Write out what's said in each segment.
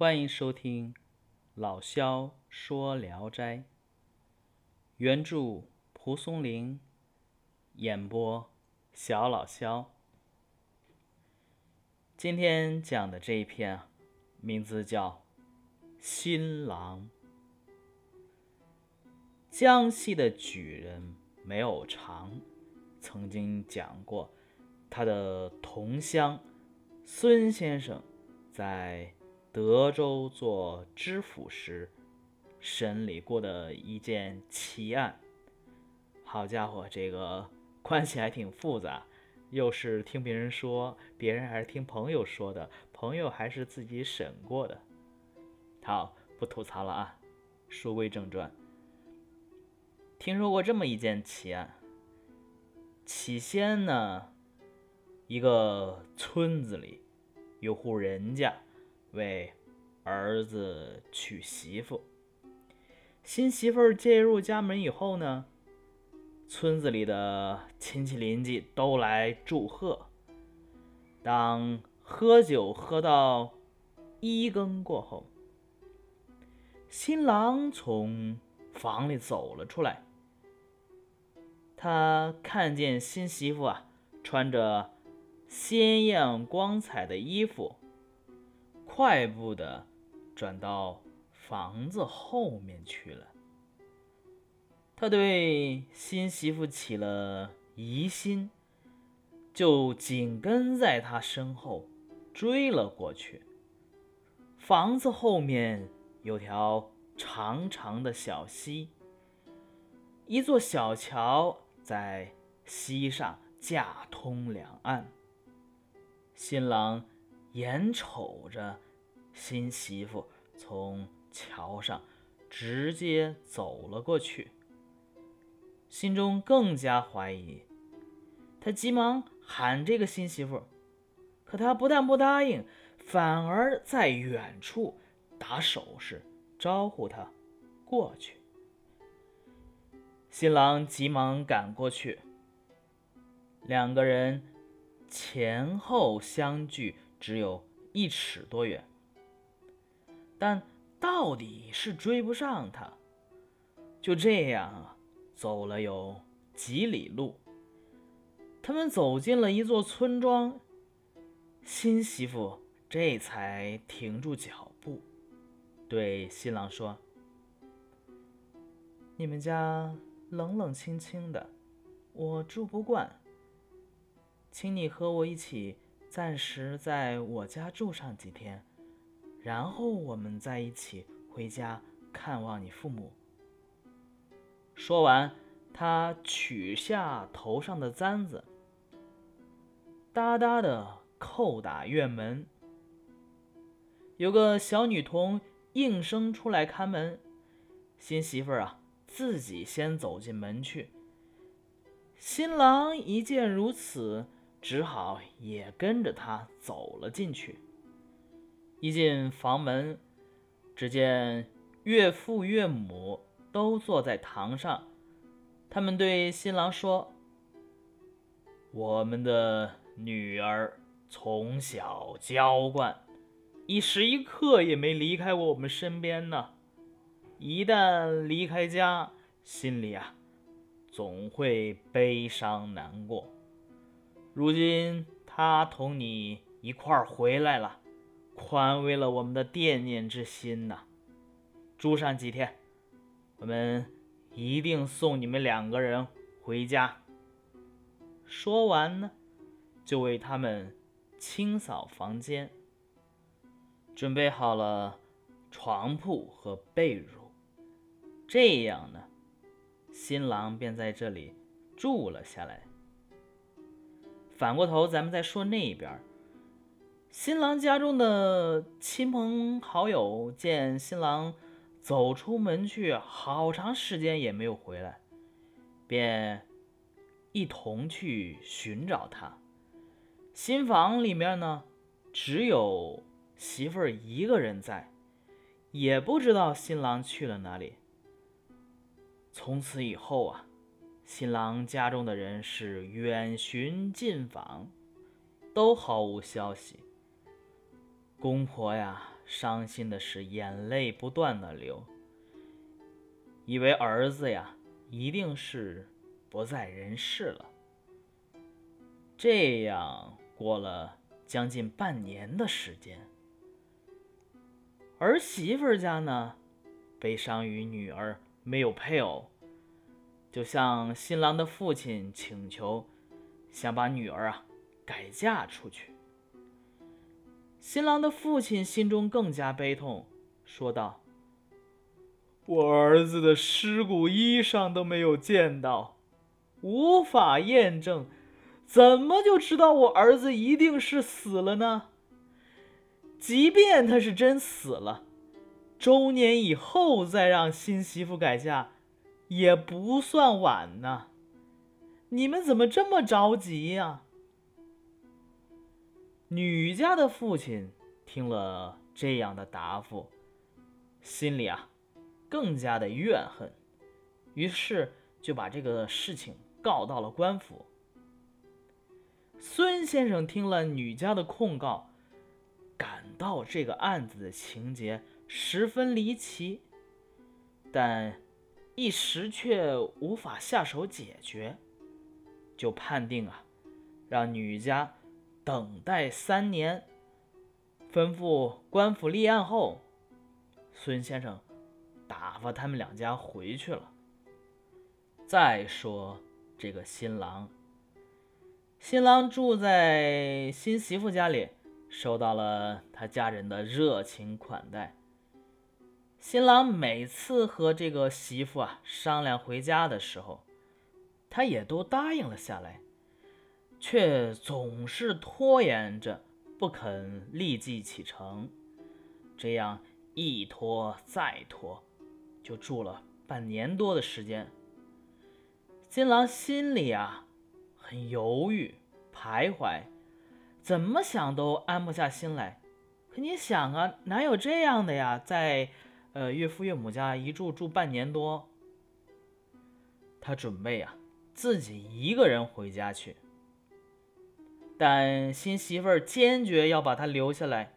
欢迎收听老萧说《聊斋》，原著蒲松龄，演播小老萧。今天讲的这一篇啊，名字叫《新郎》。江西的举人梅藕长曾经讲过，他的同乡孙先生在德州做知府时审理过的一件奇案。好家伙，这个关系还挺复杂。又是听别人说，别人还是听朋友说的，朋友还是自己审过的。好，不吐槽了啊，书归正传。听说过这么一件奇案。起先呢，一个村子里有户人家为儿子娶媳妇，新媳妇接入家门以后呢。村子里的亲戚邻居都来祝贺。当喝酒喝到一更过后，新郎从房里走了出来。他看见新媳妇啊，穿着鲜艳光彩的衣服，快步的转到房子后面去了。他对新媳妇起了疑心，就紧跟在他身后追了过去。房子后面有条长长的小溪，一座小桥在溪上架通两岸。新郎眼瞅着新媳妇从桥上直接走了过去。心中更加怀疑，他急忙喊这个新媳妇，可她不但不答应，反而在远处打手势招呼他过去。新郎急忙赶过去，两个人前后相距只有一尺多远，但到底是追不上他。就这样啊。走了有几里路，他们走进了一座村庄。新媳妇这才停住脚步，对新郎说：“你们家冷冷清清的，我住不惯，请你和我一起暂时在我家住上几天，然后我们再一起回家看望你父母。”说完，他取下头上的簪子，哒哒的叩打院门。有个小女童应声出来看门。新媳妇儿啊，自己先走进门去。新郎一见如此，只好也跟着他走了进去。一进房门，只见岳父岳母。都坐在堂上，他们对新郎说：“我们的女儿从小娇惯，一时一刻也没离开过我们身边呢。一旦离开家，心里啊总会悲伤难过。如今他同你一块儿回来了，宽慰了我们的惦念之心呐。住上几天。”我们一定送你们两个人回家。说完呢，就为他们清扫房间，准备好了床铺和被褥。这样呢，新郎便在这里住了下来。反过头，咱们再说那一边，新郎家中的亲朋好友见新郎。走出门去，好长时间也没有回来，便一同去寻找他。新房里面呢，只有媳妇儿一个人在，也不知道新郎去了哪里。从此以后啊，新郎家中的人是远寻近访，都毫无消息。公婆呀。伤心的是眼泪不断的流，以为儿子呀一定是不在人世了。这样过了将近半年的时间，儿媳妇家呢，悲伤于女儿没有配偶，就向新郎的父亲请求，想把女儿啊改嫁出去。新郎的父亲心中更加悲痛，说道：“我儿子的尸骨衣裳都没有见到，无法验证。”怎么就知道我儿子一定是死了呢？即便他是真死了，周年以后再让新媳妇改嫁，也不算晚呢。你们怎么这么着急呀？女家的父亲听了这样的答复，心里啊更加的怨恨，于是就把这个事情告到了官府。孙先生听了女家的控告，感到这个案子的情节十分离奇，但一时却无法下手解决，就判定啊，让女家等待三年，吩咐官府立案后，孙先生打发他们两家回去了。再说这个新郎。新郎住在新媳妇家里，受到了他家人的热情款待。新郎每次和这个媳妇啊商量回家的时候，他也都答应了下来，却总是拖延着不肯立即启程。这样一拖再拖，就住了半年多的时间。新郎心里啊。很犹豫，徘徊，怎么想都安不下心来。可你想啊，哪有这样的呀？在呃岳父岳母家一住住半年多，他准备啊自己一个人回家去。但新媳妇儿坚决要把他留下来。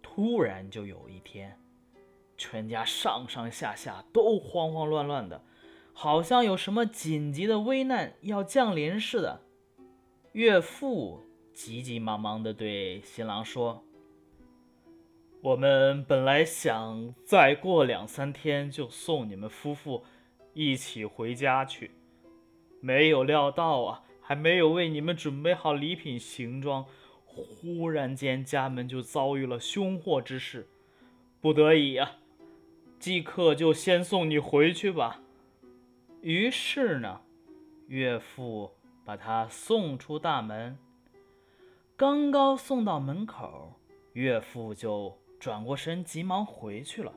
突然就有一天，全家上上下下都慌慌乱乱的。好像有什么紧急的危难要降临似的，岳父急急忙忙的对新郎说：“我们本来想再过两三天就送你们夫妇一起回家去，没有料到啊，还没有为你们准备好礼品行装，忽然间家门就遭遇了凶祸之事，不得已啊，即刻就先送你回去吧。”于是呢，岳父把他送出大门。刚刚送到门口，岳父就转过身，急忙回去了。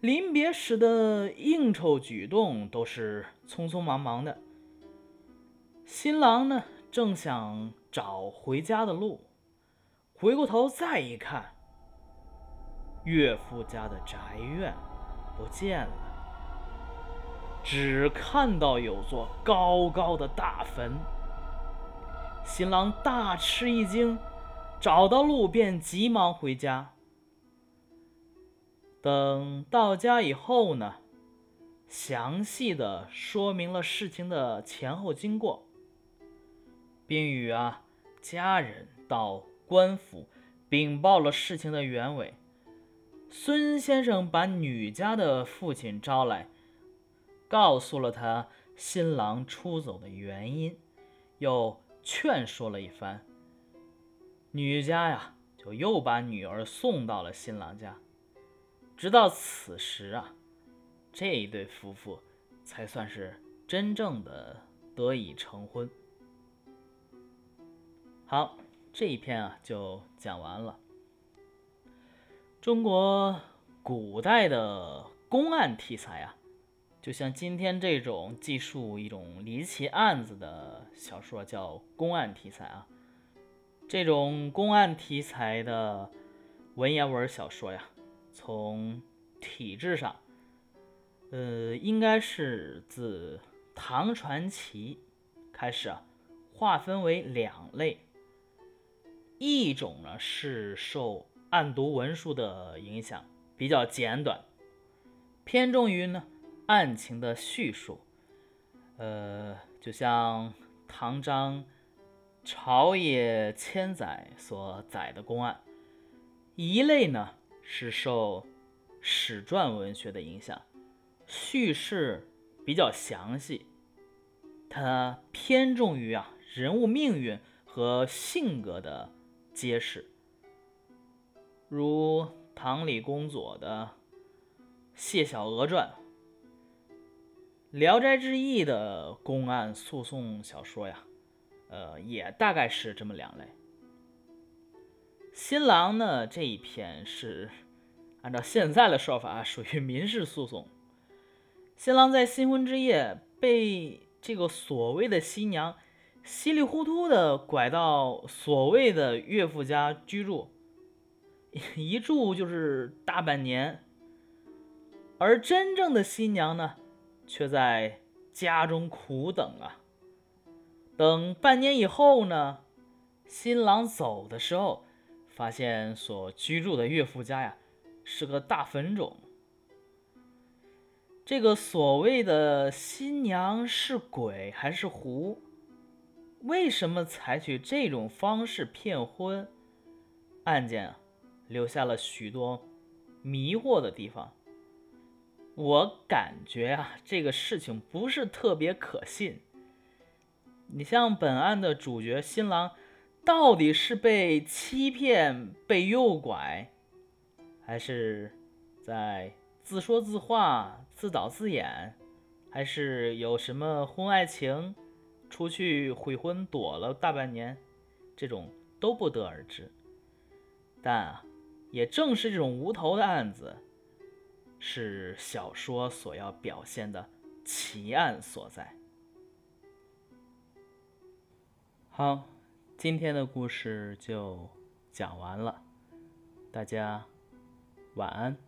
临别时的应酬举动都是匆匆忙忙的。新郎呢，正想找回家的路，回过头再一看，岳父家的宅院不见了。只看到有座高高的大坟，新郎大吃一惊，找到路便急忙回家。等到家以后呢，详细的说明了事情的前后经过，并与啊家人到官府禀报了事情的原委。孙先生把女家的父亲招来。告诉了他新郎出走的原因，又劝说了一番。女家呀，就又把女儿送到了新郎家。直到此时啊，这一对夫妇才算是真正的得以成婚。好，这一篇啊就讲完了。中国古代的公案题材啊。就像今天这种记述一种离奇案子的小说叫公案题材啊，这种公案题材的文言文小说呀，从体制上，呃，应该是自唐传奇开始啊，划分为两类，一种呢是受案牍文书的影响，比较简短，偏重于呢案情的叙述。呃，就像唐章朝野千载所载的公案，一类呢是受史传文学的影响，叙事比较详细，它偏重于啊人物命运和性格的揭示，如唐李公佐的《谢小娥传》。《聊斋志异》的公案诉讼小说呀，呃，也大概是这么两类。新郎呢这一篇是按照现在的说法，属于民事诉讼。新郎在新婚之夜被这个所谓的新娘稀里糊涂的拐到所谓的岳父家居住，一住就是大半年，而真正的新娘呢？却在家中苦等啊，等半年以后呢，新郎走的时候，发现所居住的岳父家呀是个大坟冢。这个所谓的新娘是鬼还是狐？为什么采取这种方式骗婚？案件啊，留下了许多迷惑的地方。我感觉啊，这个事情不是特别可信。你像本案的主角新郎，到底是被欺骗、被诱拐，还是在自说自话、自导自演，还是有什么婚外情，出去悔婚躲了大半年，这种都不得而知。但啊，也正是这种无头的案子。是小说所要表现的奇案所在。好，今天的故事就讲完了，大家晚安。